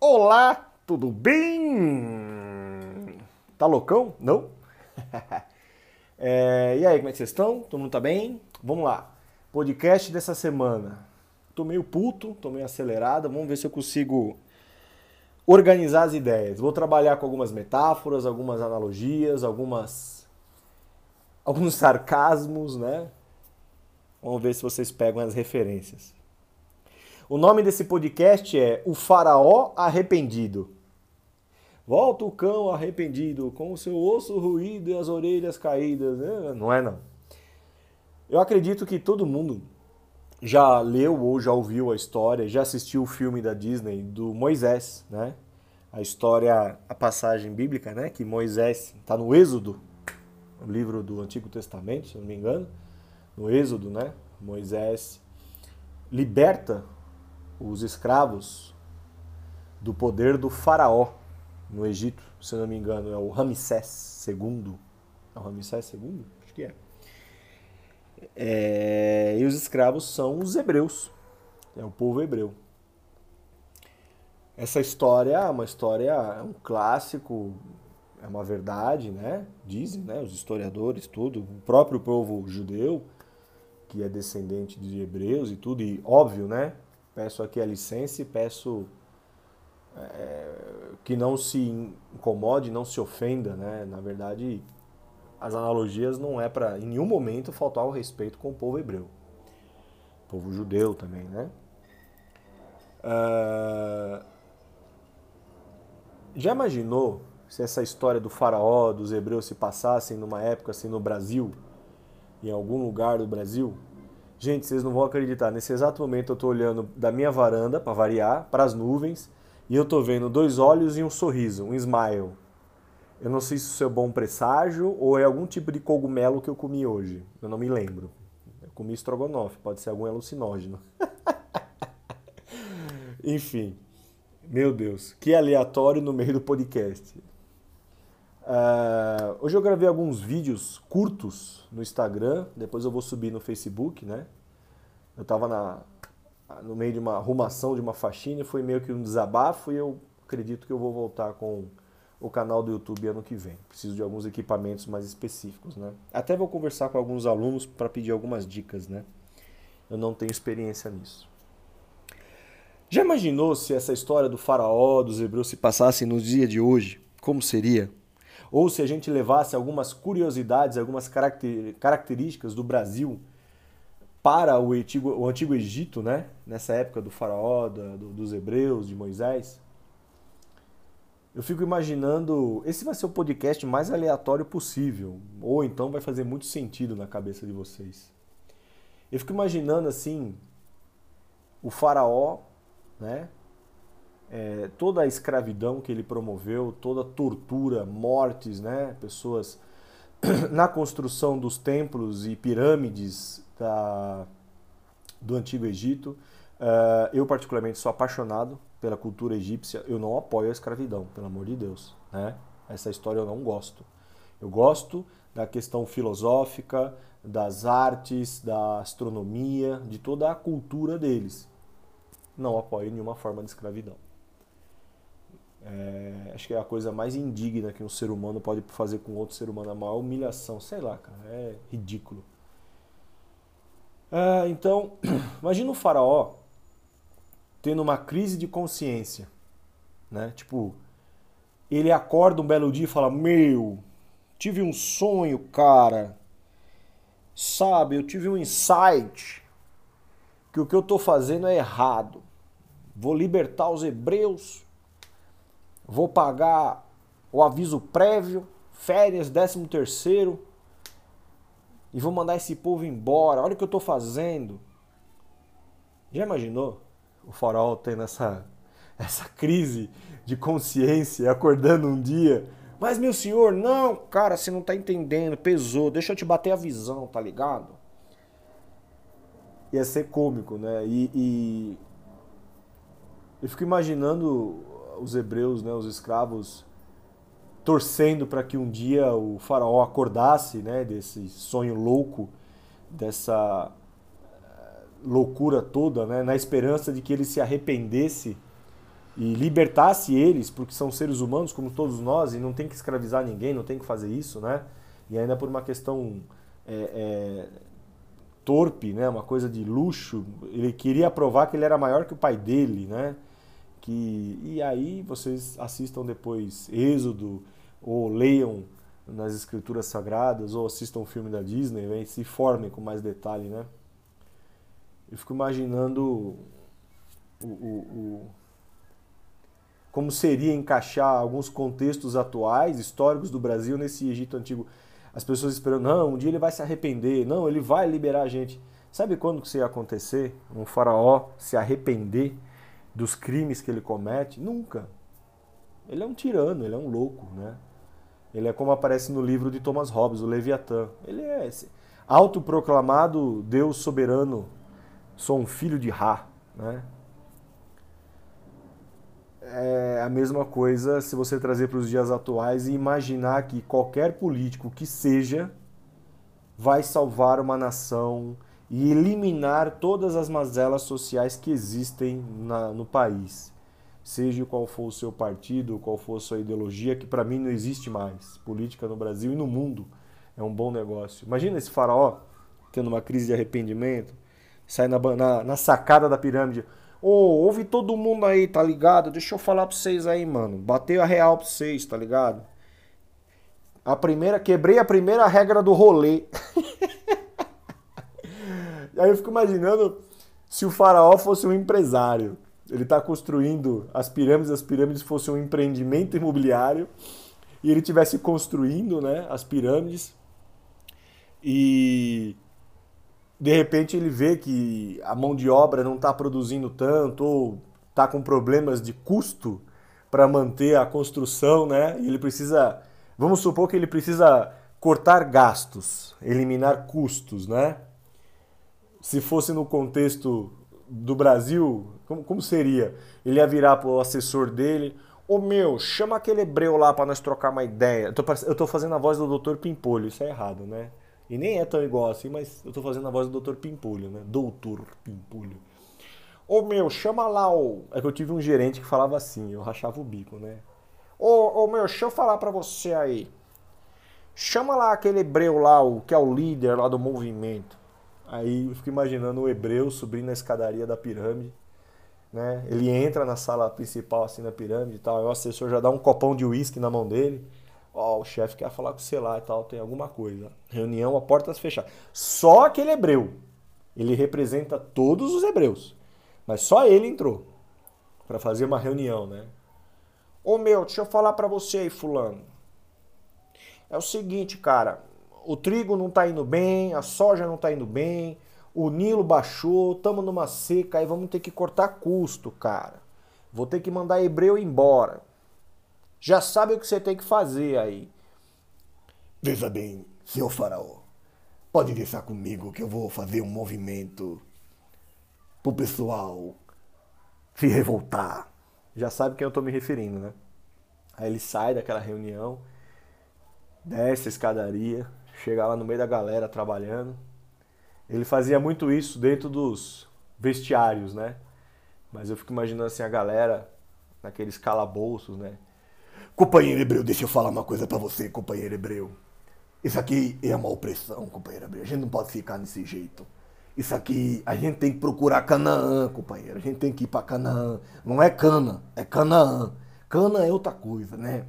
Olá, tudo bem? Tá loucão? Não? é, e aí, como é que vocês estão? Todo mundo tá bem? Vamos lá. Podcast dessa semana. Tô meio puto, tô meio acelerado. Vamos ver se eu consigo organizar as ideias. Vou trabalhar com algumas metáforas, algumas analogias, algumas alguns sarcasmos, né? Vamos ver se vocês pegam as referências. O nome desse podcast é O Faraó Arrependido. Volta o cão arrependido, com o seu osso ruído e as orelhas caídas. É, não é não. Eu acredito que todo mundo já leu ou já ouviu a história, já assistiu o filme da Disney do Moisés, né? A história, a passagem bíblica, né? Que Moisés está no Êxodo, o livro do Antigo Testamento, se não me engano, no Êxodo, né? Moisés liberta os escravos do poder do faraó no Egito, se não me engano, é o Ramsés II. É o Ramsés II? Acho que é. é. E os escravos são os hebreus, é o povo hebreu. Essa história é uma história, é um clássico, é uma verdade, né? Dizem, né, os historiadores, tudo, o próprio povo judeu, que é descendente de hebreus e tudo, e óbvio, né? Peço aqui a licença e peço é, que não se incomode, não se ofenda, né? Na verdade, as analogias não é para em nenhum momento faltar o respeito com o povo hebreu, o povo judeu também, né? Uh, já imaginou se essa história do faraó, dos hebreus se passassem numa época assim no Brasil, em algum lugar do Brasil? Gente, vocês não vão acreditar. Nesse exato momento eu estou olhando da minha varanda, para variar, para as nuvens, e eu estou vendo dois olhos e um sorriso, um smile. Eu não sei se isso é bom presságio ou é algum tipo de cogumelo que eu comi hoje. Eu não me lembro. Eu comi estrogonofe, pode ser algum alucinógeno. Enfim, meu Deus, que aleatório no meio do podcast. Uh, hoje eu gravei alguns vídeos curtos no Instagram, depois eu vou subir no Facebook, né? Eu estava na, no meio de uma arrumação de uma faxina, foi meio que um desabafo e eu acredito que eu vou voltar com o canal do YouTube ano que vem. Preciso de alguns equipamentos mais específicos, né? Até vou conversar com alguns alunos para pedir algumas dicas, né? Eu não tenho experiência nisso. Já imaginou se essa história do faraó, dos hebreus se passasse no dia de hoje? Como seria? Ou se a gente levasse algumas curiosidades, algumas características do Brasil para o antigo, o antigo Egito, né? nessa época do faraó, do, dos hebreus, de Moisés. Eu fico imaginando, esse vai ser o podcast mais aleatório possível, ou então vai fazer muito sentido na cabeça de vocês. Eu fico imaginando assim, o faraó, né, é, toda a escravidão que ele promoveu, toda a tortura, mortes, né, pessoas na construção dos templos e pirâmides da, do Antigo Egito. Uh, eu, particularmente, sou apaixonado pela cultura egípcia. Eu não apoio a escravidão, pelo amor de Deus. Né? Essa história eu não gosto. Eu gosto da questão filosófica, das artes, da astronomia, de toda a cultura deles. Não apoio nenhuma forma de escravidão. É, acho que é a coisa mais indigna que um ser humano pode fazer com outro ser humano, a maior humilhação, sei lá, cara, é ridículo. É, então, imagina o faraó tendo uma crise de consciência, né? Tipo, ele acorda um belo dia e fala: Meu, tive um sonho, cara. Sabe, eu tive um insight que o que eu estou fazendo é errado. Vou libertar os hebreus vou pagar o aviso prévio, férias, décimo terceiro, e vou mandar esse povo embora. Olha o que eu estou fazendo. Já imaginou o farol tendo essa, essa crise de consciência, acordando um dia? Mas meu senhor, não, cara, você não está entendendo, pesou, deixa eu te bater a visão, tá ligado? Ia ser cômico, né? E, e eu fico imaginando os hebreus, né, os escravos, torcendo para que um dia o faraó acordasse né, desse sonho louco, dessa eh, loucura toda, né, na esperança de que ele se arrependesse e libertasse eles, porque são seres humanos como todos nós e não tem que escravizar ninguém, não tem que fazer isso, né? E ainda por uma questão é, é, torpe, né? Uma coisa de luxo. Ele queria provar que ele era maior que o pai dele, né? Que e aí vocês assistam depois Êxodo ou leiam nas escrituras sagradas ou assistam um filme da Disney né? se formem com mais detalhe, né? Eu fico imaginando o, o, o, como seria encaixar alguns contextos atuais, históricos do Brasil nesse Egito antigo. As pessoas esperando, não, um dia ele vai se arrepender, não, ele vai liberar a gente. Sabe quando que isso ia acontecer? Um faraó se arrepender dos crimes que ele comete? Nunca. Ele é um tirano, ele é um louco, né? Ele é como aparece no livro de Thomas Hobbes, o Leviatã. Ele é esse autoproclamado Deus soberano. Sou um filho de Ra, né? É a mesma coisa se você trazer para os dias atuais e imaginar que qualquer político que seja vai salvar uma nação e eliminar todas as mazelas sociais que existem na, no país seja qual for o seu partido, qual for a sua ideologia, que para mim não existe mais. Política no Brasil e no mundo é um bom negócio. Imagina esse faraó tendo uma crise de arrependimento, sai na, na, na sacada da pirâmide. Ô, oh, ouve todo mundo aí, tá ligado? Deixa eu falar pra vocês aí, mano. Bateu a real pra vocês, tá ligado? A primeira, quebrei a primeira regra do rolê. aí eu fico imaginando se o faraó fosse um empresário. Ele está construindo as pirâmides, as pirâmides fossem um empreendimento imobiliário e ele tivesse construindo né, as pirâmides e de repente ele vê que a mão de obra não está produzindo tanto ou está com problemas de custo para manter a construção, né? E ele precisa, vamos supor que ele precisa cortar gastos, eliminar custos, né? Se fosse no contexto do Brasil, como, como seria? Ele ia virar pro assessor dele, ô oh, meu, chama aquele hebreu lá para nós trocar uma ideia. Eu tô, eu tô fazendo a voz do Dr. Pimpolho, isso é errado, né? E nem é tão igual assim, mas eu tô fazendo a voz do Dr. Pimpolho, né? Doutor Pimpolho. Ô oh, meu, chama lá o. É que eu tive um gerente que falava assim, eu rachava o bico, né? Ô oh, meu, deixa eu falar pra você aí. Chama lá aquele hebreu lá, o que é o líder lá do movimento. Aí eu fico imaginando o hebreu subindo a escadaria da pirâmide. Né? Ele entra na sala principal, assim, na pirâmide e tal. Aí o assessor já dá um copão de uísque na mão dele. Ó, oh, o chefe quer falar com você lá e tal, tem alguma coisa. Reunião a portas fechadas. Só aquele hebreu. Ele representa todos os hebreus. Mas só ele entrou para fazer uma reunião, né? Ô meu, deixa eu falar para você aí, fulano. É o seguinte, cara, o trigo não está indo bem, a soja não está indo bem, o Nilo baixou, estamos numa seca, aí vamos ter que cortar custo, cara. Vou ter que mandar Hebreu embora. Já sabe o que você tem que fazer aí. Veja bem, senhor faraó, pode deixar comigo que eu vou fazer um movimento pro pessoal se revoltar. Já sabe quem eu tô me referindo, né? Aí ele sai daquela reunião, desce a escadaria, chegar lá no meio da galera trabalhando. Ele fazia muito isso dentro dos vestiários, né? Mas eu fico imaginando assim a galera naqueles calabouços, né? Companheiro Hebreu, deixa eu falar uma coisa para você, companheiro Hebreu. Isso aqui é uma opressão, companheiro Hebreu. A gente não pode ficar desse jeito. Isso aqui, a gente tem que procurar Canaã, companheiro. A gente tem que ir para Canaã. Não é Cana, é Canaã. Cana é outra coisa, né?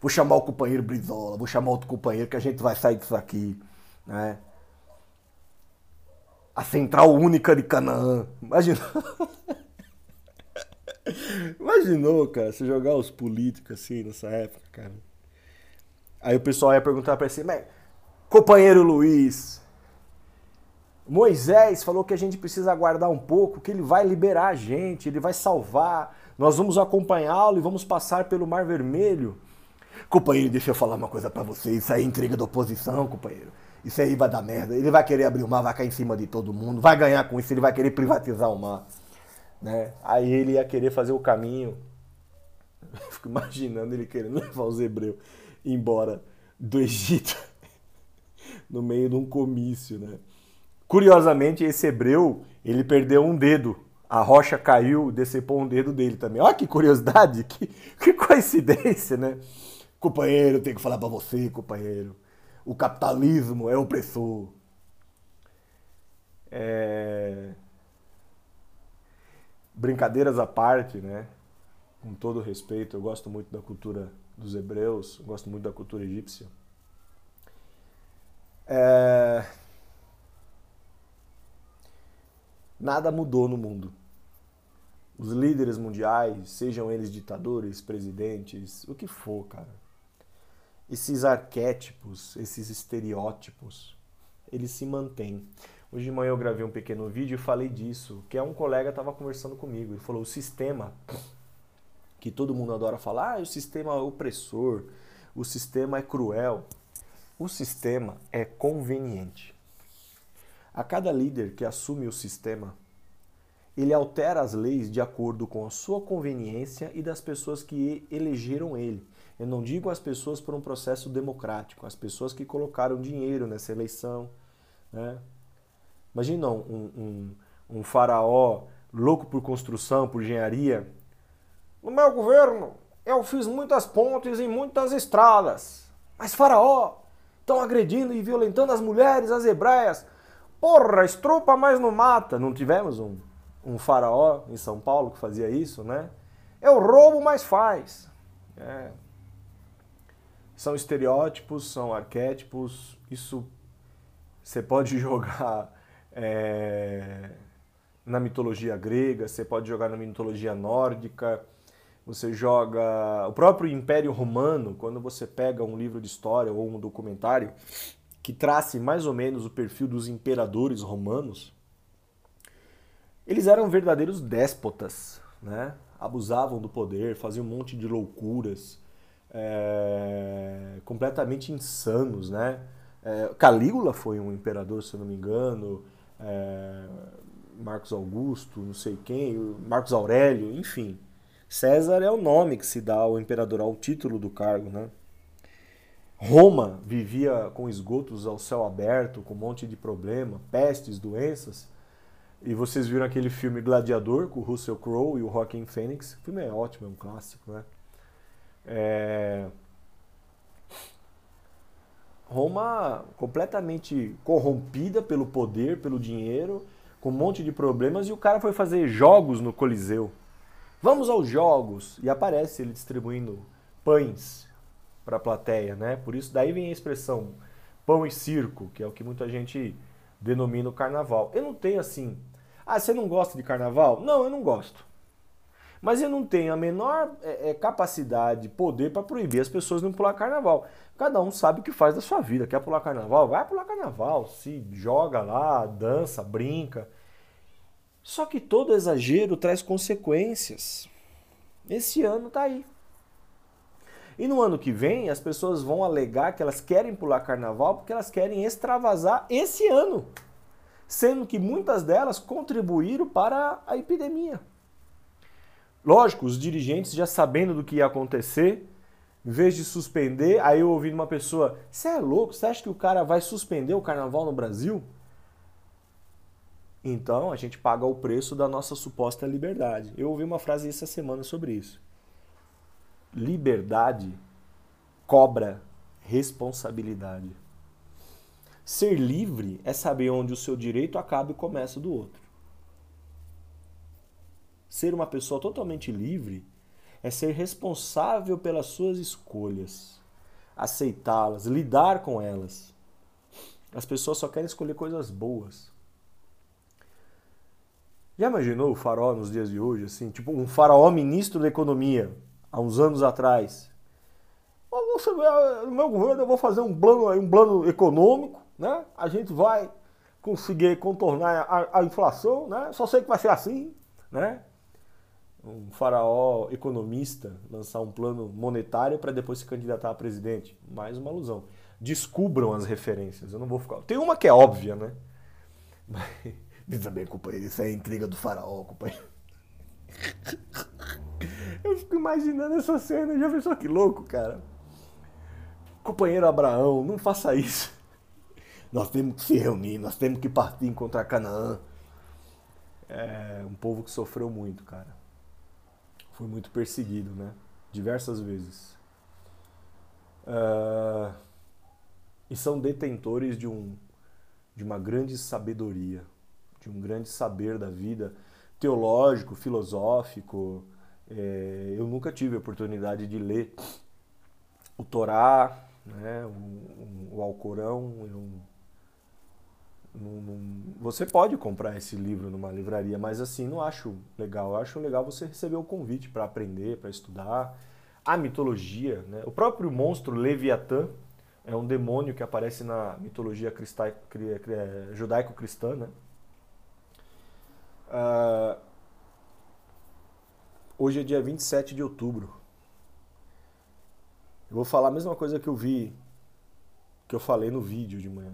Vou chamar o companheiro Brizola, vou chamar outro companheiro que a gente vai sair disso aqui. Né? A central única de Canaã. Imagina. Imaginou, cara, você jogar os políticos assim nessa época, cara. Aí o pessoal ia perguntar para você, mas companheiro Luiz, Moisés falou que a gente precisa aguardar um pouco, que ele vai liberar a gente, ele vai salvar. Nós vamos acompanhá-lo e vamos passar pelo Mar Vermelho. Companheiro, deixa eu falar uma coisa para você. Isso aí é intriga da oposição, companheiro. Isso aí vai dar merda. Ele vai querer abrir o mar, vai cair em cima de todo mundo, vai ganhar com isso, ele vai querer privatizar o mar. Né? Aí ele ia querer fazer o caminho. fico imaginando ele querendo levar os hebreus embora do Egito no meio de um comício, né? Curiosamente, esse hebreu, ele perdeu um dedo a rocha caiu, decepou um dedo dele também. Olha que curiosidade, que, que coincidência, né? Companheiro, tenho que falar para você, companheiro. O capitalismo é opressor. É... Brincadeiras à parte, né? Com todo respeito, eu gosto muito da cultura dos hebreus, gosto muito da cultura egípcia. É... Nada mudou no mundo. Os líderes mundiais, sejam eles ditadores, presidentes, o que for, cara. Esses arquétipos, esses estereótipos, eles se mantêm. Hoje de manhã eu gravei um pequeno vídeo e falei disso, que é um colega estava conversando comigo. Ele falou: o sistema que todo mundo adora falar, ah, o sistema é opressor, o sistema é cruel. O sistema é conveniente. A cada líder que assume o sistema, ele altera as leis de acordo com a sua conveniência e das pessoas que elegeram ele. Eu não digo as pessoas por um processo democrático, as pessoas que colocaram dinheiro nessa eleição. Né? Imagina um, um, um faraó louco por construção, por engenharia, no meu governo, eu fiz muitas pontes e muitas estradas. Mas Faraó, estão agredindo e violentando as mulheres, as hebreias. Porra, estrupa, mas não mata. Não tivemos um, um faraó em São Paulo que fazia isso, né? Eu roubo, mas faz. É. São estereótipos, são arquétipos. Isso você pode jogar é, na mitologia grega, você pode jogar na mitologia nórdica você joga o próprio Império Romano, quando você pega um livro de história ou um documentário que trace mais ou menos o perfil dos imperadores romanos, eles eram verdadeiros déspotas, né? abusavam do poder, faziam um monte de loucuras, é, completamente insanos. Né? É, Calígula foi um imperador, se eu não me engano, é, Marcos Augusto, não sei quem, Marcos Aurélio, enfim. César é o nome que se dá ao imperador, ao título do cargo, né? Roma vivia com esgotos ao céu aberto, com um monte de problema, pestes, doenças. E vocês viram aquele filme Gladiador com o Russell Crowe e o Joaquin Phoenix. O filme é ótimo, é um clássico, né? É... Roma completamente corrompida pelo poder, pelo dinheiro, com um monte de problemas, e o cara foi fazer jogos no Coliseu. Vamos aos jogos! E aparece ele distribuindo pães para a plateia, né? Por isso daí vem a expressão pão e circo, que é o que muita gente denomina o carnaval. Eu não tenho assim, ah, você não gosta de carnaval? Não, eu não gosto. Mas eu não tenho a menor é, é, capacidade, poder para proibir as pessoas de não pular carnaval. Cada um sabe o que faz da sua vida. Quer pular carnaval? Vai pular carnaval. Se joga lá, dança, brinca. Só que todo exagero traz consequências. Esse ano tá aí. E no ano que vem, as pessoas vão alegar que elas querem pular carnaval porque elas querem extravasar esse ano. Sendo que muitas delas contribuíram para a epidemia. Lógico, os dirigentes já sabendo do que ia acontecer, em vez de suspender, aí eu ouvi uma pessoa: Você é louco? Você acha que o cara vai suspender o carnaval no Brasil? Então a gente paga o preço da nossa suposta liberdade. Eu ouvi uma frase essa semana sobre isso. Liberdade cobra responsabilidade. Ser livre é saber onde o seu direito acaba e começa do outro. Ser uma pessoa totalmente livre é ser responsável pelas suas escolhas, aceitá-las, lidar com elas. As pessoas só querem escolher coisas boas. Já imaginou o faraó nos dias de hoje, assim? Tipo, um faraó ministro da economia, há uns anos atrás. No meu governo eu vou fazer um plano, um plano econômico, né? A gente vai conseguir contornar a, a inflação, né? Só sei que vai ser assim, né? Um faraó economista lançar um plano monetário para depois se candidatar a presidente. Mais uma alusão. Descubram as referências. Eu não vou ficar. Tem uma que é óbvia, né? Mas... Veja bem, companheiro, isso é intriga do faraó, companheiro. Eu fico imaginando essa cena, já pensou que louco, cara? Companheiro Abraão, não faça isso. Nós temos que se reunir, nós temos que partir encontrar Canaã. É um povo que sofreu muito, cara. Foi muito perseguido, né? Diversas vezes. Uh, e são detentores de, um, de uma grande sabedoria, de um grande saber da vida, teológico, filosófico. É, eu nunca tive a oportunidade de ler o Torá, né, o, o Alcorão. Eu, não, não, você pode comprar esse livro numa livraria, mas assim, não acho legal. Eu acho legal você receber o convite para aprender, para estudar. A mitologia, né? o próprio monstro Leviatã é um demônio que aparece na mitologia judaico-cristã. Né? Uh, hoje é dia 27 de outubro. Eu vou falar a mesma coisa que eu vi, que eu falei no vídeo de manhã.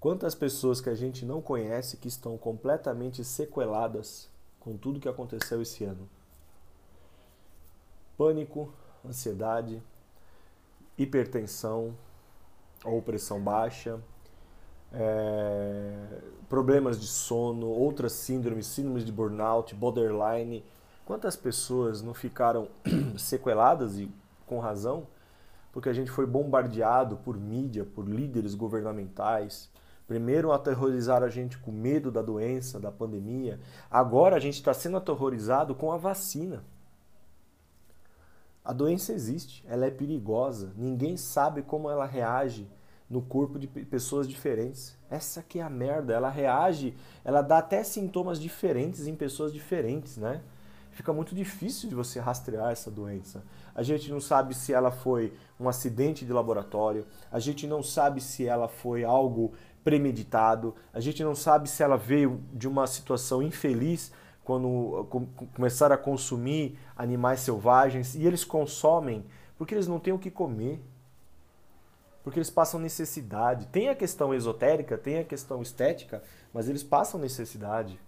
Quantas pessoas que a gente não conhece que estão completamente sequeladas com tudo que aconteceu esse ano? Pânico, ansiedade, hipertensão ou pressão baixa, é, problemas de sono, outras síndromes, síndromes de burnout, borderline. Quantas pessoas não ficaram sequeladas e com razão, porque a gente foi bombardeado por mídia, por líderes governamentais. Primeiro aterrorizaram a gente com medo da doença, da pandemia. Agora a gente está sendo aterrorizado com a vacina. A doença existe, ela é perigosa. Ninguém sabe como ela reage no corpo de pessoas diferentes. Essa que é a merda. Ela reage, ela dá até sintomas diferentes em pessoas diferentes, né? Fica muito difícil de você rastrear essa doença a gente não sabe se ela foi um acidente de laboratório, a gente não sabe se ela foi algo premeditado, a gente não sabe se ela veio de uma situação infeliz quando começaram a consumir animais selvagens e eles consomem porque eles não têm o que comer. Porque eles passam necessidade. Tem a questão esotérica, tem a questão estética, mas eles passam necessidade.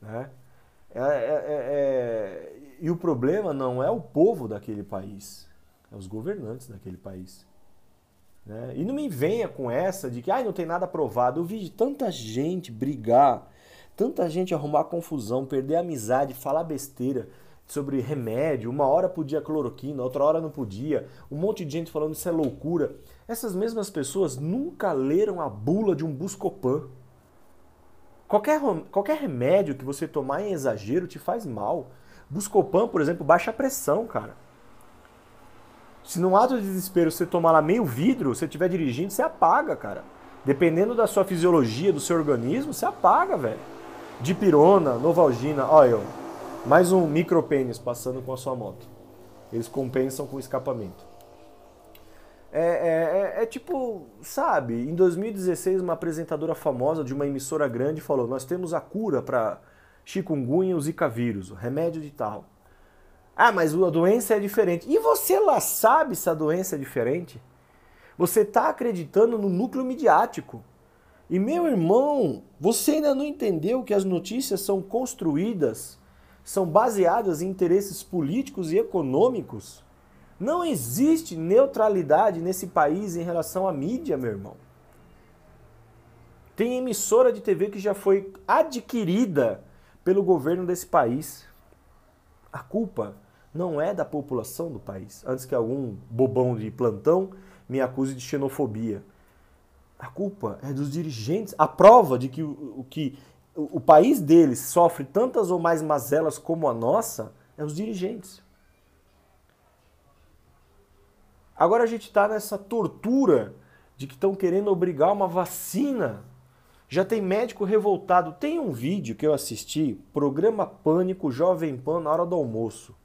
Né? É, é, é, é, e o problema não é o povo daquele país, é os governantes daquele país. Né? E não me venha com essa de que ah, não tem nada provado. Eu vi tanta gente brigar, tanta gente arrumar confusão, perder a amizade, falar besteira sobre remédio. Uma hora podia cloroquina, outra hora não podia. Um monte de gente falando isso é loucura. Essas mesmas pessoas nunca leram a bula de um Buscopan. Qualquer, qualquer remédio que você tomar em exagero te faz mal. Buscopan, por exemplo, baixa pressão, cara. Se num ato de desespero você tomar lá meio vidro, você estiver dirigindo, você apaga, cara. Dependendo da sua fisiologia, do seu organismo, você apaga, velho. Dipirona, Novalgina, olha, mais um micropênis passando com a sua moto. Eles compensam com o escapamento. É, é, é, é, tipo, sabe, em 2016 uma apresentadora famosa de uma emissora grande falou: Nós temos a cura para chikungunya e zika vírus, remédio de tal. Ah, mas a doença é diferente. E você lá sabe se a doença é diferente? Você está acreditando no núcleo midiático. E meu irmão, você ainda não entendeu que as notícias são construídas, são baseadas em interesses políticos e econômicos? Não existe neutralidade nesse país em relação à mídia, meu irmão. Tem emissora de TV que já foi adquirida pelo governo desse país. A culpa não é da população do país, antes que algum bobão de plantão me acuse de xenofobia. A culpa é dos dirigentes. A prova de que o, que o país deles sofre tantas ou mais mazelas como a nossa é os dirigentes. Agora a gente está nessa tortura de que estão querendo obrigar uma vacina. Já tem médico revoltado. Tem um vídeo que eu assisti, programa Pânico Jovem Pan na hora do almoço.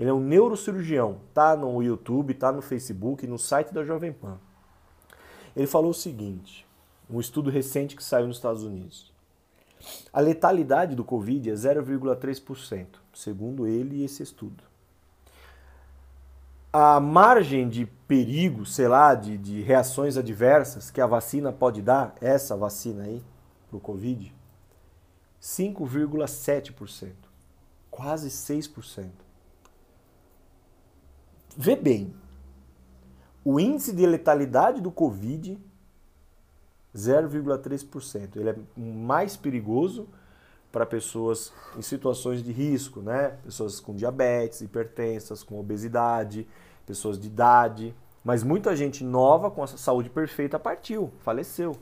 Ele é um neurocirurgião, tá no YouTube, tá no Facebook, no site da Jovem Pan. Ele falou o seguinte, um estudo recente que saiu nos Estados Unidos. A letalidade do Covid é 0,3%, segundo ele e esse estudo a margem de perigo, sei lá, de, de reações adversas que a vacina pode dar, essa vacina aí, para o Covid, 5,7%. Quase 6%. Vê bem, o índice de letalidade do Covid, 0,3%. Ele é mais perigoso para pessoas em situações de risco, né? Pessoas com diabetes, hipertensas, com obesidade, pessoas de idade. Mas muita gente nova com a saúde perfeita partiu, faleceu.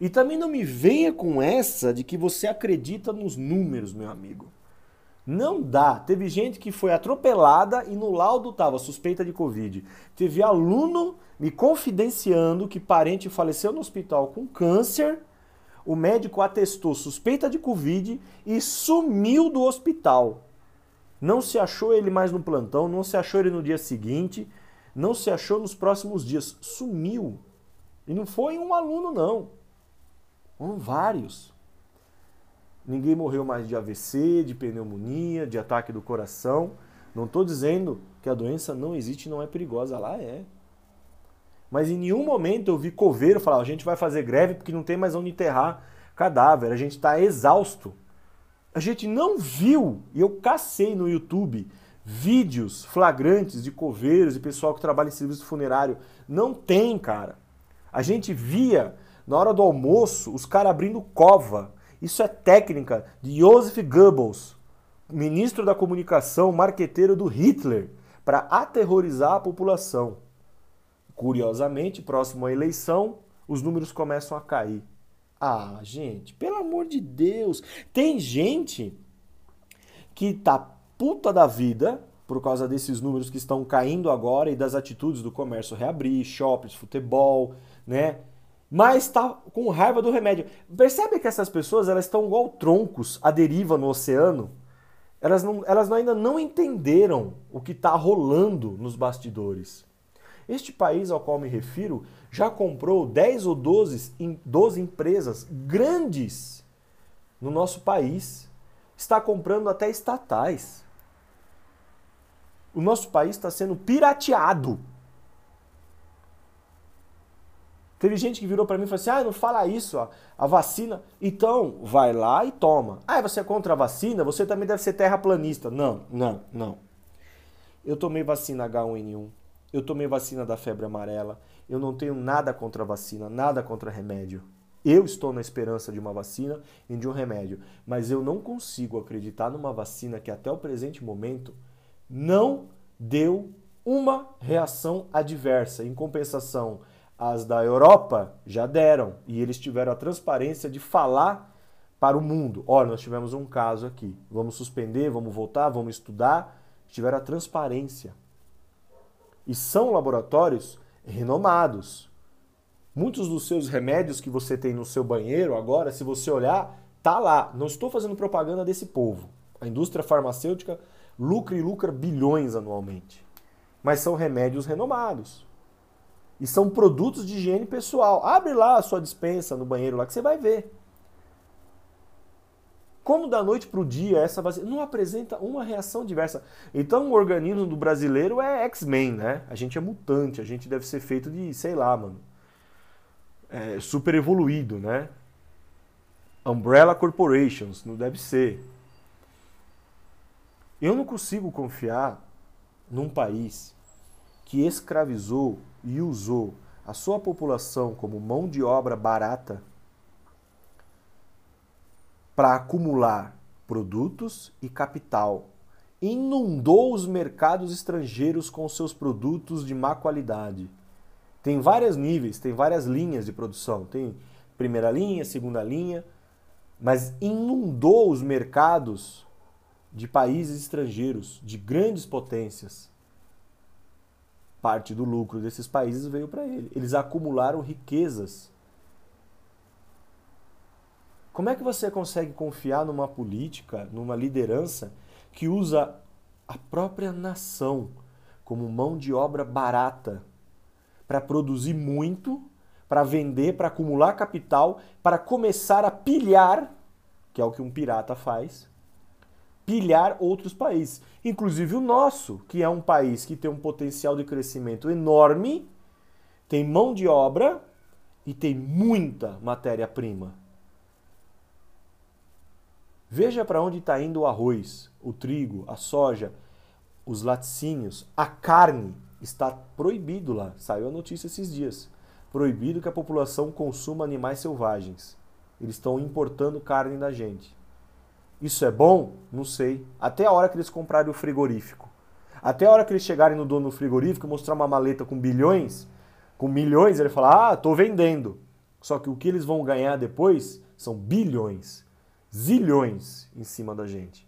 E também não me venha com essa de que você acredita nos números, meu amigo. Não dá. Teve gente que foi atropelada e no laudo estava suspeita de Covid. Teve aluno me confidenciando que parente faleceu no hospital com câncer o médico atestou suspeita de Covid e sumiu do hospital. Não se achou ele mais no plantão, não se achou ele no dia seguinte, não se achou nos próximos dias. Sumiu. E não foi um aluno, não. Foram vários. Ninguém morreu mais de AVC, de pneumonia, de ataque do coração. Não estou dizendo que a doença não existe e não é perigosa. Lá é. Mas em nenhum momento eu vi coveiro falar: a gente vai fazer greve porque não tem mais onde enterrar cadáver, a gente está exausto. A gente não viu, e eu cacei no YouTube, vídeos flagrantes de coveiros e pessoal que trabalha em serviço funerário. Não tem, cara. A gente via na hora do almoço os caras abrindo cova. Isso é técnica de Joseph Goebbels, ministro da comunicação, marqueteiro do Hitler, para aterrorizar a população. Curiosamente, próximo à eleição, os números começam a cair. Ah, gente, pelo amor de Deus. Tem gente que tá puta da vida por causa desses números que estão caindo agora e das atitudes do comércio reabrir, shoppings, futebol, né? Mas tá com raiva do remédio. Percebe que essas pessoas elas estão igual troncos à deriva no oceano? Elas, não, elas ainda não entenderam o que está rolando nos bastidores. Este país ao qual me refiro já comprou 10 ou 12, 12 empresas grandes no nosso país. Está comprando até estatais. O nosso país está sendo pirateado. Teve gente que virou para mim e falou assim: ah, não fala isso, ó, a vacina. Então, vai lá e toma. Ah, você é contra a vacina? Você também deve ser terraplanista. Não, não, não. Eu tomei vacina H1N1. Eu tomei vacina da febre amarela. Eu não tenho nada contra a vacina, nada contra remédio. Eu estou na esperança de uma vacina e de um remédio, mas eu não consigo acreditar numa vacina que até o presente momento não deu uma reação adversa. Em compensação, as da Europa já deram e eles tiveram a transparência de falar para o mundo: olha, nós tivemos um caso aqui, vamos suspender, vamos voltar, vamos estudar. Tiveram a transparência. E são laboratórios renomados. Muitos dos seus remédios que você tem no seu banheiro agora, se você olhar, tá lá. Não estou fazendo propaganda desse povo. A indústria farmacêutica lucra e lucra bilhões anualmente. Mas são remédios renomados. E são produtos de higiene pessoal. Abre lá a sua dispensa no banheiro lá que você vai ver. Como da noite para o dia essa vacina não apresenta uma reação diversa. Então o organismo do brasileiro é X-Men, né? A gente é mutante, a gente deve ser feito de, sei lá, mano, é, super evoluído, né? Umbrella Corporations, não deve ser. Eu não consigo confiar num país que escravizou e usou a sua população como mão de obra barata para acumular produtos e capital. Inundou os mercados estrangeiros com seus produtos de má qualidade. Tem vários níveis, tem várias linhas de produção. Tem primeira linha, segunda linha, mas inundou os mercados de países estrangeiros, de grandes potências. Parte do lucro desses países veio para ele. Eles acumularam riquezas como é que você consegue confiar numa política, numa liderança que usa a própria nação como mão de obra barata para produzir muito, para vender, para acumular capital, para começar a pilhar, que é o que um pirata faz, pilhar outros países, inclusive o nosso, que é um país que tem um potencial de crescimento enorme, tem mão de obra e tem muita matéria-prima. Veja para onde está indo o arroz, o trigo, a soja, os laticínios, a carne. Está proibido lá. Saiu a notícia esses dias. Proibido que a população consuma animais selvagens. Eles estão importando carne da gente. Isso é bom? Não sei. Até a hora que eles comprarem o frigorífico. Até a hora que eles chegarem no dono do frigorífico e mostrar uma maleta com bilhões, com milhões, ele fala: "Ah, tô vendendo". Só que o que eles vão ganhar depois são bilhões, zilhões em cima da gente.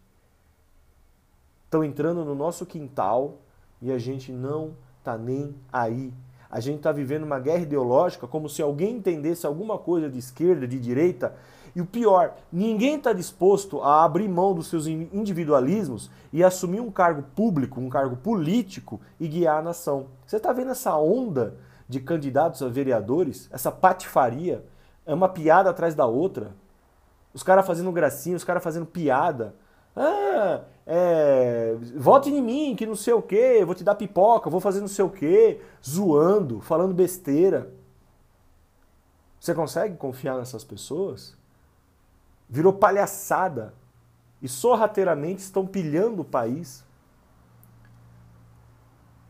Estão entrando no nosso quintal e a gente não tá nem aí. A gente está vivendo uma guerra ideológica como se alguém entendesse alguma coisa de esquerda, de direita. E o pior, ninguém está disposto a abrir mão dos seus individualismos e assumir um cargo público, um cargo político e guiar a nação. Você está vendo essa onda de candidatos a vereadores, essa patifaria? É uma piada atrás da outra. Os caras fazendo gracinha, os caras fazendo piada. Ah, é, vote em mim, que não sei o que, vou te dar pipoca, vou fazer não sei o que, zoando, falando besteira. Você consegue confiar nessas pessoas? Virou palhaçada. E sorrateiramente estão pilhando o país.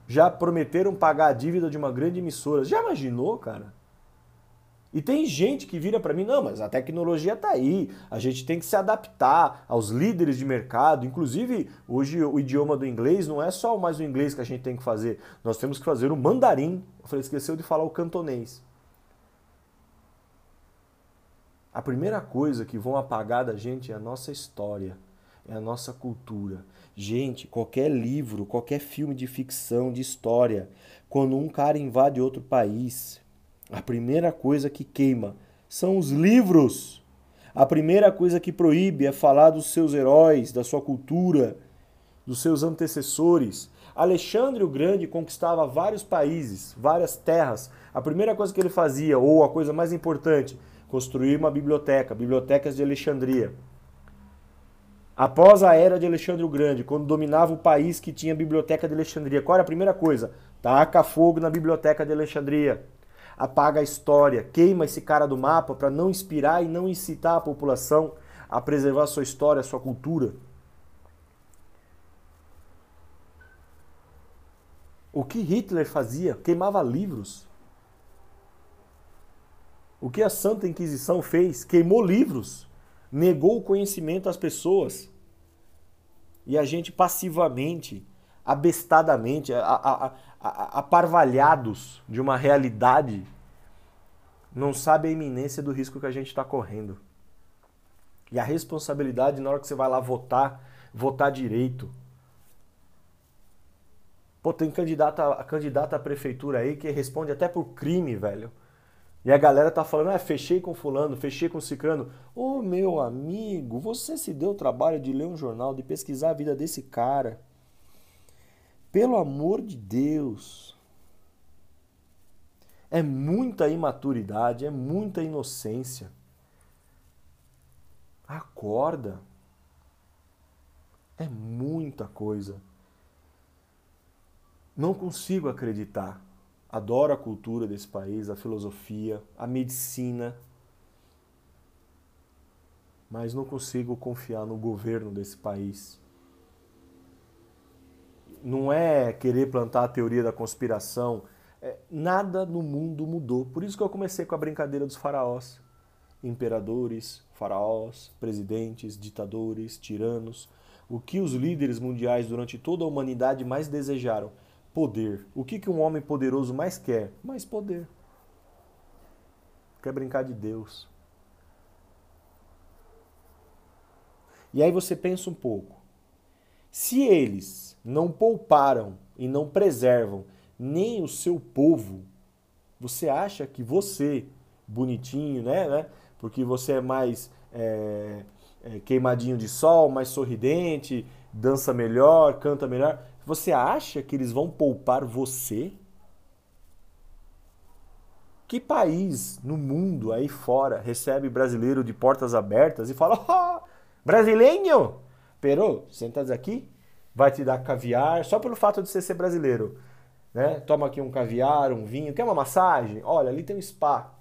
Já prometeram pagar a dívida de uma grande emissora. Já imaginou, cara? E tem gente que vira para mim, não, mas a tecnologia está aí, a gente tem que se adaptar aos líderes de mercado. Inclusive, hoje o idioma do inglês não é só mais o inglês que a gente tem que fazer, nós temos que fazer o mandarim. Eu falei, esqueceu de falar o cantonês. A primeira coisa que vão apagar da gente é a nossa história, é a nossa cultura. Gente, qualquer livro, qualquer filme de ficção, de história, quando um cara invade outro país, a primeira coisa que queima são os livros. A primeira coisa que proíbe é falar dos seus heróis, da sua cultura, dos seus antecessores. Alexandre o Grande conquistava vários países, várias terras. A primeira coisa que ele fazia, ou a coisa mais importante, construir uma biblioteca, bibliotecas de Alexandria. Após a era de Alexandre o Grande, quando dominava o país que tinha a biblioteca de Alexandria, qual era a primeira coisa? Taca fogo na biblioteca de Alexandria apaga a história, queima esse cara do mapa para não inspirar e não incitar a população a preservar sua história, sua cultura. O que Hitler fazia? Queimava livros. O que a Santa Inquisição fez? Queimou livros, negou o conhecimento às pessoas. E a gente passivamente, abestadamente, aparvalhados de uma realidade, não sabe a iminência do risco que a gente está correndo. E a responsabilidade na hora que você vai lá votar, votar direito. Pô, tem candidata, candidata à prefeitura aí que responde até por crime, velho. E a galera tá falando, ah, fechei com fulano, fechei com cicrano. Ô meu amigo, você se deu o trabalho de ler um jornal, de pesquisar a vida desse cara. Pelo amor de Deus. É muita imaturidade, é muita inocência. Acorda. É muita coisa. Não consigo acreditar. Adoro a cultura desse país, a filosofia, a medicina. Mas não consigo confiar no governo desse país não é querer plantar a teoria da conspiração. É, nada no mundo mudou. Por isso que eu comecei com a brincadeira dos faraós. Imperadores, faraós, presidentes, ditadores, tiranos. O que os líderes mundiais durante toda a humanidade mais desejaram? Poder. O que, que um homem poderoso mais quer? Mais poder. Quer brincar de Deus. E aí você pensa um pouco. Se eles não pouparam e não preservam nem o seu povo, você acha que você, bonitinho, né? né porque você é mais é, é, queimadinho de sol, mais sorridente, dança melhor, canta melhor, você acha que eles vão poupar você? Que país no mundo aí fora recebe brasileiro de portas abertas e fala: oh, brasileiro, pero, sentas aqui, vai te dar caviar, só pelo fato de você ser brasileiro. Né? Toma aqui um caviar, um vinho, quer uma massagem? Olha, ali tem um spa.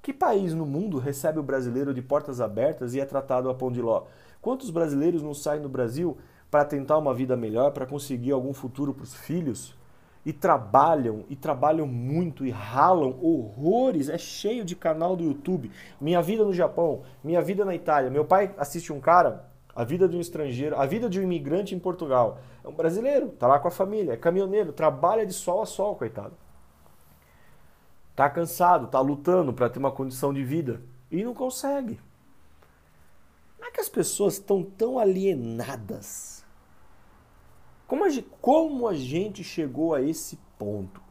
Que país no mundo recebe o brasileiro de portas abertas e é tratado a pão de ló? Quantos brasileiros não saem do Brasil para tentar uma vida melhor, para conseguir algum futuro para os filhos e trabalham, e trabalham muito, e ralam horrores. É cheio de canal do YouTube. Minha vida no Japão, minha vida na Itália. Meu pai assiste um cara, a vida de um estrangeiro, a vida de um imigrante em Portugal. É um brasileiro, tá lá com a família, é caminhoneiro, trabalha de sol a sol, coitado. Tá cansado, tá lutando para ter uma condição de vida e não consegue. Como é que as pessoas estão tão alienadas? Como a, gente, como a gente chegou a esse ponto?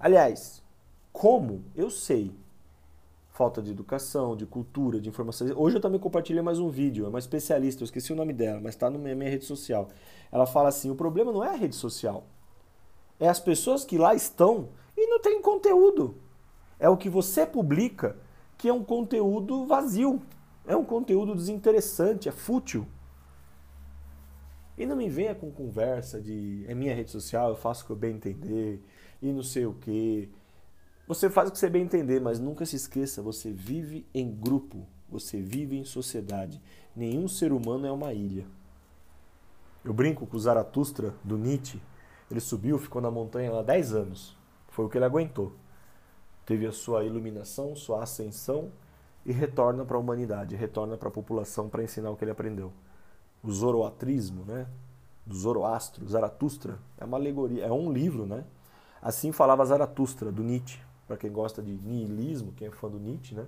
Aliás, como? Eu sei. Falta de educação, de cultura, de informação. Hoje eu também compartilhei mais um vídeo. É uma especialista, eu esqueci o nome dela, mas está na minha, rede social. Ela fala assim: o problema não é a rede social. É as pessoas que lá estão e não tem conteúdo. É o que você publica que é um conteúdo vazio. É um conteúdo desinteressante, é fútil. E não me venha com conversa de é minha rede social, eu faço o que eu bem entender e não sei o que. Você faz o que você bem entender, mas nunca se esqueça, você vive em grupo, você vive em sociedade. Nenhum ser humano é uma ilha. Eu brinco com o Zaratustra do Nietzsche. Ele subiu, ficou na montanha lá 10 anos. Foi o que ele aguentou. Teve a sua iluminação, sua ascensão e retorna para a humanidade, retorna para a população para ensinar o que ele aprendeu o zoroatrismo, né? Do Zoroastro, Zaratustra, é uma alegoria, é um livro, né? Assim falava Zaratustra, do Nietzsche, para quem gosta de niilismo, quem é fã do Nietzsche, né?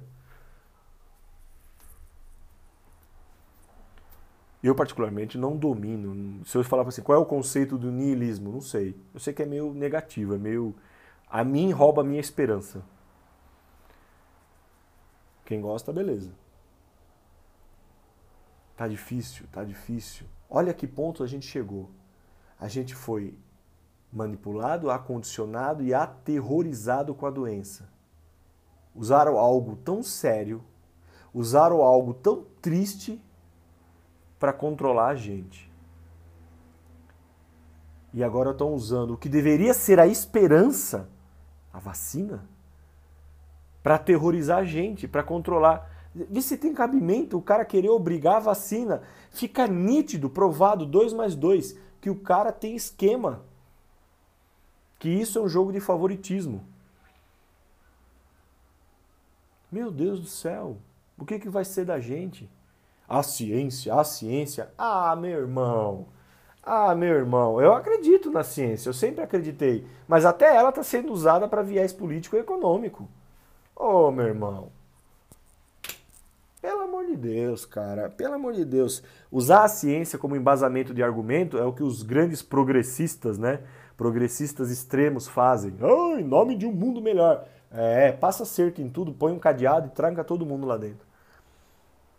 Eu, particularmente, não domino. Se eu falar assim, qual é o conceito do niilismo? Não sei. Eu sei que é meio negativo, é meio. A mim rouba a minha esperança. Quem gosta, beleza. Tá difícil, tá difícil. Olha que ponto a gente chegou. A gente foi manipulado, acondicionado e aterrorizado com a doença. Usaram algo tão sério, usaram algo tão triste para controlar a gente. E agora estão usando o que deveria ser a esperança, a vacina, para aterrorizar a gente, para controlar. Vê se tem cabimento o cara querer obrigar a vacina. Fica nítido, provado, 2 mais 2, que o cara tem esquema. Que isso é um jogo de favoritismo. Meu Deus do céu, o que, que vai ser da gente? A ciência, a ciência. Ah, meu irmão. Ah, meu irmão, eu acredito na ciência, eu sempre acreditei. Mas até ela está sendo usada para viés político e econômico. Ô, oh, meu irmão. Pelo amor de Deus, cara, pelo amor de Deus. Usar a ciência como embasamento de argumento é o que os grandes progressistas, né? Progressistas extremos fazem. Oh, em nome de um mundo melhor. É, passa cerca em tudo, põe um cadeado e tranca todo mundo lá dentro.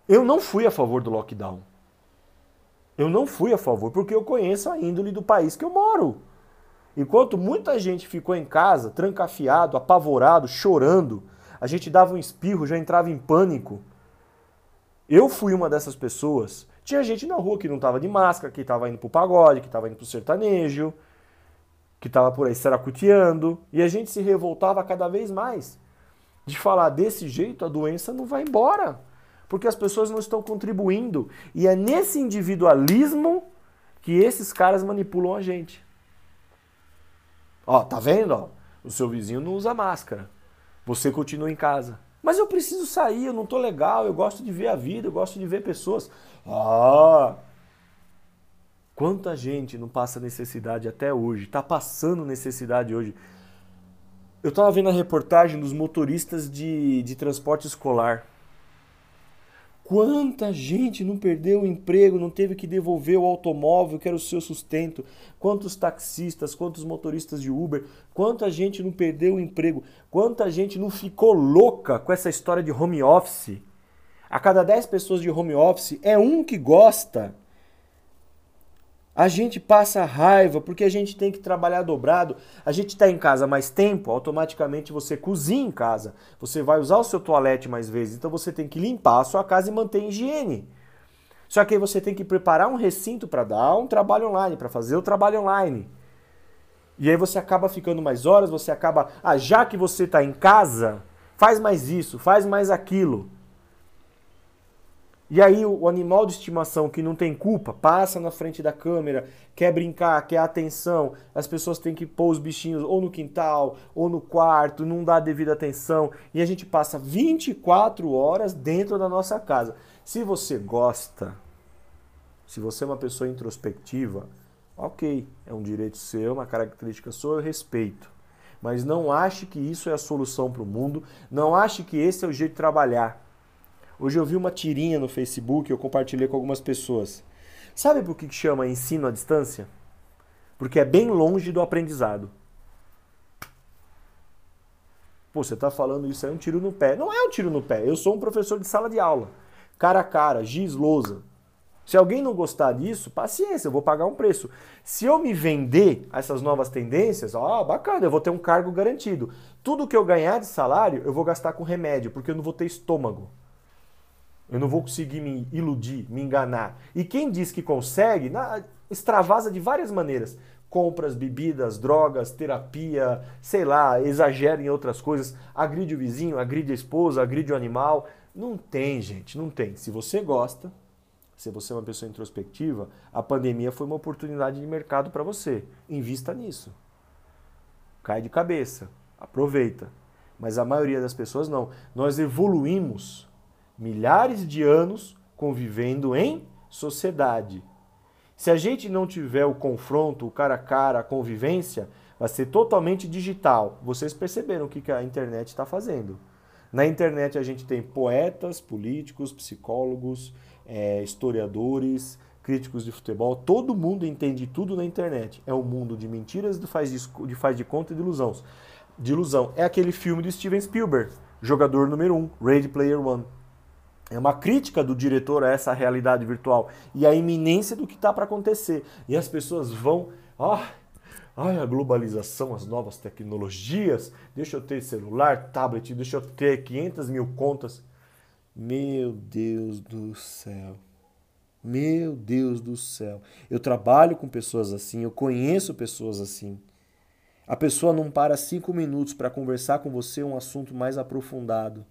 Eu não fui a favor do lockdown. Eu não fui a favor, porque eu conheço a índole do país que eu moro. Enquanto muita gente ficou em casa, trancafiado, apavorado, chorando, a gente dava um espirro, já entrava em pânico. Eu fui uma dessas pessoas. Tinha gente na rua que não tava de máscara, que tava indo pro pagode, que tava indo pro sertanejo, que tava por aí saracuteando, e a gente se revoltava cada vez mais de falar desse jeito a doença não vai embora, porque as pessoas não estão contribuindo. E é nesse individualismo que esses caras manipulam a gente. Ó, tá vendo? Ó, o seu vizinho não usa máscara. Você continua em casa. Mas eu preciso sair, eu não tô legal, eu gosto de ver a vida, eu gosto de ver pessoas. Ah! Quanta gente não passa necessidade até hoje, está passando necessidade hoje. Eu estava vendo a reportagem dos motoristas de, de transporte escolar. Quanta gente não perdeu o emprego, não teve que devolver o automóvel que era o seu sustento? Quantos taxistas, quantos motoristas de Uber, quanta gente não perdeu o emprego? Quanta gente não ficou louca com essa história de home office? A cada 10 pessoas de home office é um que gosta. A gente passa raiva porque a gente tem que trabalhar dobrado. A gente está em casa mais tempo, automaticamente você cozinha em casa. Você vai usar o seu toalete mais vezes, então você tem que limpar a sua casa e manter higiene. Só que aí você tem que preparar um recinto para dar um trabalho online, para fazer o trabalho online. E aí você acaba ficando mais horas, você acaba. Ah, já que você está em casa, faz mais isso, faz mais aquilo. E aí o animal de estimação que não tem culpa passa na frente da câmera, quer brincar, quer atenção. As pessoas têm que pôr os bichinhos ou no quintal ou no quarto, não dá devida atenção. E a gente passa 24 horas dentro da nossa casa. Se você gosta, se você é uma pessoa introspectiva, ok, é um direito seu, uma característica sua, eu respeito. Mas não ache que isso é a solução para o mundo, não ache que esse é o jeito de trabalhar. Hoje eu vi uma tirinha no Facebook, eu compartilhei com algumas pessoas. Sabe por que chama ensino à distância? Porque é bem longe do aprendizado. Pô, você está falando isso é um tiro no pé. Não é um tiro no pé. Eu sou um professor de sala de aula. Cara a cara, giz, lousa. Se alguém não gostar disso, paciência, eu vou pagar um preço. Se eu me vender a essas novas tendências, ó, bacana, eu vou ter um cargo garantido. Tudo que eu ganhar de salário, eu vou gastar com remédio, porque eu não vou ter estômago. Eu não vou conseguir me iludir, me enganar. E quem diz que consegue, na, extravasa de várias maneiras. Compras, bebidas, drogas, terapia, sei lá, exagera em outras coisas, agride o vizinho, agride a esposa, agride o animal. Não tem, gente, não tem. Se você gosta, se você é uma pessoa introspectiva, a pandemia foi uma oportunidade de mercado para você. Invista nisso. Cai de cabeça, aproveita. Mas a maioria das pessoas não. Nós evoluímos milhares de anos convivendo em sociedade. Se a gente não tiver o confronto, o cara a cara, a convivência, vai ser totalmente digital. Vocês perceberam o que a internet está fazendo. Na internet a gente tem poetas, políticos, psicólogos, é, historiadores, críticos de futebol. Todo mundo entende tudo na internet. É um mundo de mentiras, de faz de, faz de conta e de ilusão. de ilusão. É aquele filme de Steven Spielberg, jogador número 1, um, Ready Player One. É uma crítica do diretor a essa realidade virtual e a iminência do que está para acontecer. E as pessoas vão. Ah, ai, a globalização, as novas tecnologias. Deixa eu ter celular, tablet, deixa eu ter 500 mil contas. Meu Deus do céu. Meu Deus do céu. Eu trabalho com pessoas assim, eu conheço pessoas assim. A pessoa não para cinco minutos para conversar com você um assunto mais aprofundado.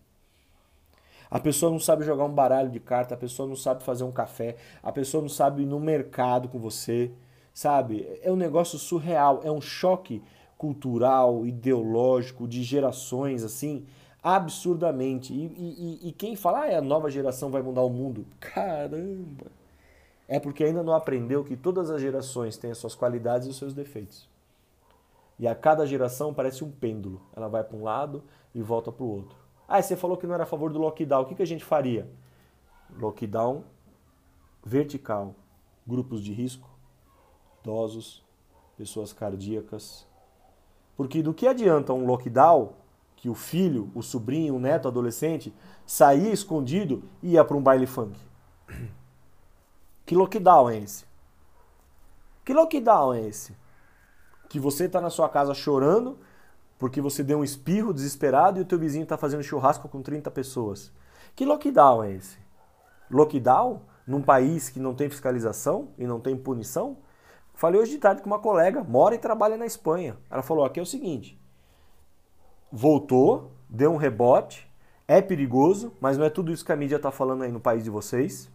A pessoa não sabe jogar um baralho de carta, a pessoa não sabe fazer um café, a pessoa não sabe ir no mercado com você, sabe? É um negócio surreal, é um choque cultural, ideológico, de gerações, assim, absurdamente. E, e, e quem fala, ah, a nova geração vai mudar o mundo, caramba! É porque ainda não aprendeu que todas as gerações têm as suas qualidades e os seus defeitos. E a cada geração parece um pêndulo. Ela vai para um lado e volta para o outro. Ah, você falou que não era a favor do lockdown. O que, que a gente faria? Lockdown vertical. Grupos de risco, idosos, pessoas cardíacas. Porque do que adianta um lockdown que o filho, o sobrinho, o neto, o adolescente saía escondido e ia para um baile funk? Que lockdown é esse? Que lockdown é esse? Que você está na sua casa chorando porque você deu um espirro desesperado e o teu vizinho está fazendo churrasco com 30 pessoas. Que lockdown é esse? Lockdown num país que não tem fiscalização e não tem punição? Falei hoje de tarde com uma colega, mora e trabalha na Espanha. Ela falou: aqui é o seguinte, voltou, deu um rebote, é perigoso, mas não é tudo isso que a mídia está falando aí no país de vocês.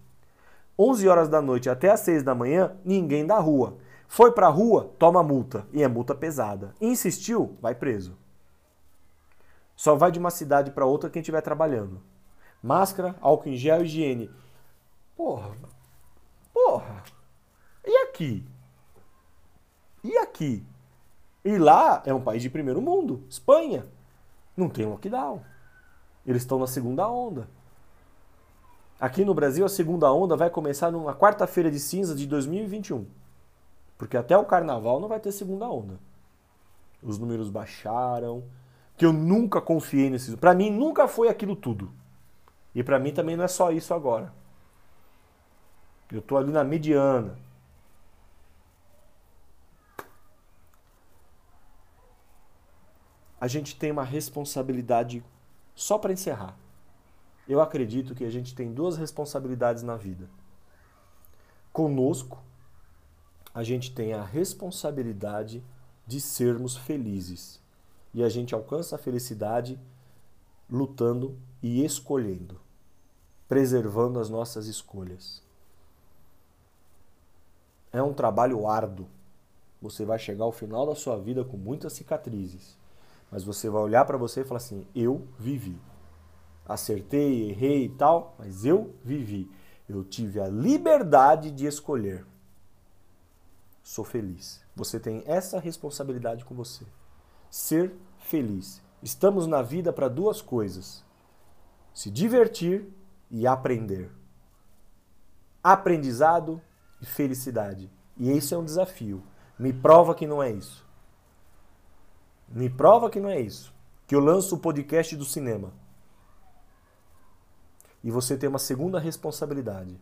11 horas da noite até às 6 da manhã, ninguém da rua. Foi pra rua, toma multa. E é multa pesada. Insistiu, vai preso. Só vai de uma cidade para outra quem estiver trabalhando. Máscara, álcool em gel, higiene. Porra. Porra. E aqui? E aqui? E lá é um país de primeiro mundo, Espanha. Não tem lockdown. Eles estão na segunda onda. Aqui no Brasil, a segunda onda vai começar numa quarta-feira de cinza de 2021. Porque até o carnaval não vai ter segunda onda. Os números baixaram. Que eu nunca confiei nesses. Para mim nunca foi aquilo tudo. E para mim também não é só isso agora. Eu tô ali na mediana. A gente tem uma responsabilidade só para encerrar. Eu acredito que a gente tem duas responsabilidades na vida. Conosco a gente tem a responsabilidade de sermos felizes. E a gente alcança a felicidade lutando e escolhendo. preservando as nossas escolhas. É um trabalho árduo. Você vai chegar ao final da sua vida com muitas cicatrizes, mas você vai olhar para você e falar assim: eu vivi. Acertei, errei e tal, mas eu vivi. Eu tive a liberdade de escolher. Sou feliz. Você tem essa responsabilidade com você. Ser feliz. Estamos na vida para duas coisas: se divertir e aprender. Aprendizado e felicidade. E esse é um desafio. Me prova que não é isso. Me prova que não é isso. Que eu lanço o podcast do cinema. E você tem uma segunda responsabilidade: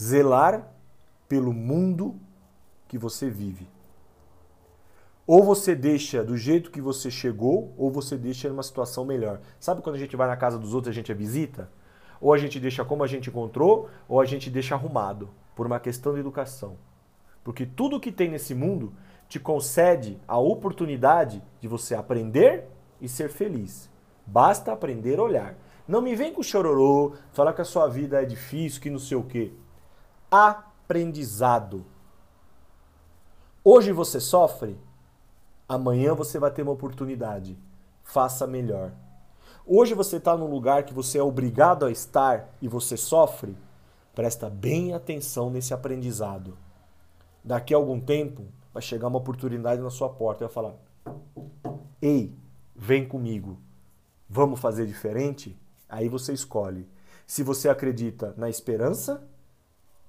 zelar pelo mundo que você vive. Ou você deixa do jeito que você chegou, ou você deixa numa situação melhor. Sabe quando a gente vai na casa dos outros a gente é visita? Ou a gente deixa como a gente encontrou, ou a gente deixa arrumado, por uma questão de educação. Porque tudo que tem nesse mundo te concede a oportunidade de você aprender e ser feliz. Basta aprender a olhar. Não me vem com chororô, falar que a sua vida é difícil, que não sei o quê. Aprendizado. Hoje você sofre, amanhã você vai ter uma oportunidade. Faça melhor. Hoje você está num lugar que você é obrigado a estar e você sofre, presta bem atenção nesse aprendizado. Daqui a algum tempo vai chegar uma oportunidade na sua porta e vai falar: Ei, vem comigo, vamos fazer diferente? Aí você escolhe se você acredita na esperança,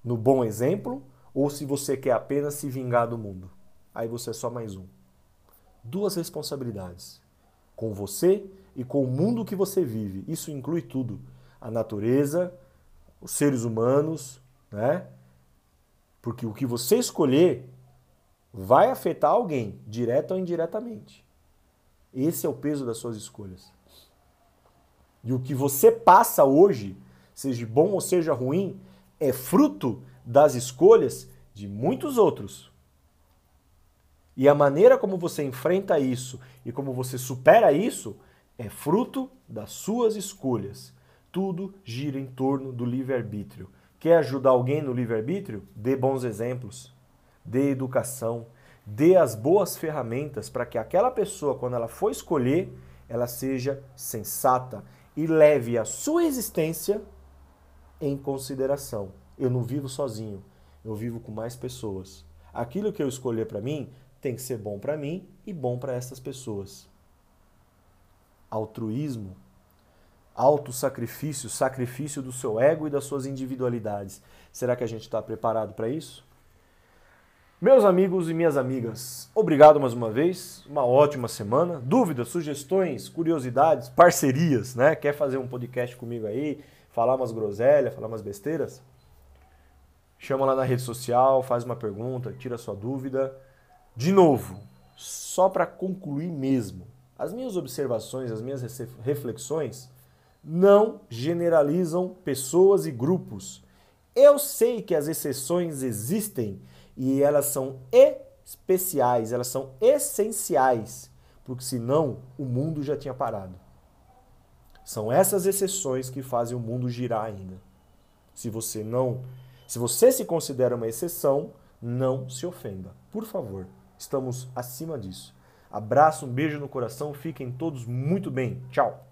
no bom exemplo ou se você quer apenas se vingar do mundo. Aí você é só mais um. Duas responsabilidades. Com você e com o mundo que você vive. Isso inclui tudo: a natureza, os seres humanos, né? Porque o que você escolher vai afetar alguém, direto ou indiretamente. Esse é o peso das suas escolhas. E o que você passa hoje, seja bom ou seja ruim, é fruto das escolhas de muitos outros. E a maneira como você enfrenta isso e como você supera isso é fruto das suas escolhas. Tudo gira em torno do livre-arbítrio. Quer ajudar alguém no livre-arbítrio? Dê bons exemplos, dê educação, dê as boas ferramentas para que aquela pessoa, quando ela for escolher, ela seja sensata e leve a sua existência em consideração. Eu não vivo sozinho, eu vivo com mais pessoas. Aquilo que eu escolher para mim tem que ser bom para mim e bom para essas pessoas. Altruísmo, autossacrifício, sacrifício do seu ego e das suas individualidades. Será que a gente está preparado para isso? Meus amigos e minhas amigas, obrigado mais uma vez, uma ótima semana. Dúvidas, sugestões, curiosidades, parcerias, né? Quer fazer um podcast comigo aí, falar umas groselhas, falar umas besteiras? chama lá na rede social, faz uma pergunta, tira sua dúvida. De novo, só para concluir mesmo, as minhas observações, as minhas reflexões não generalizam pessoas e grupos. Eu sei que as exceções existem e elas são especiais, elas são essenciais, porque senão o mundo já tinha parado. São essas exceções que fazem o mundo girar ainda. Se você não se você se considera uma exceção, não se ofenda. Por favor, estamos acima disso. Abraço, um beijo no coração, fiquem todos muito bem. Tchau!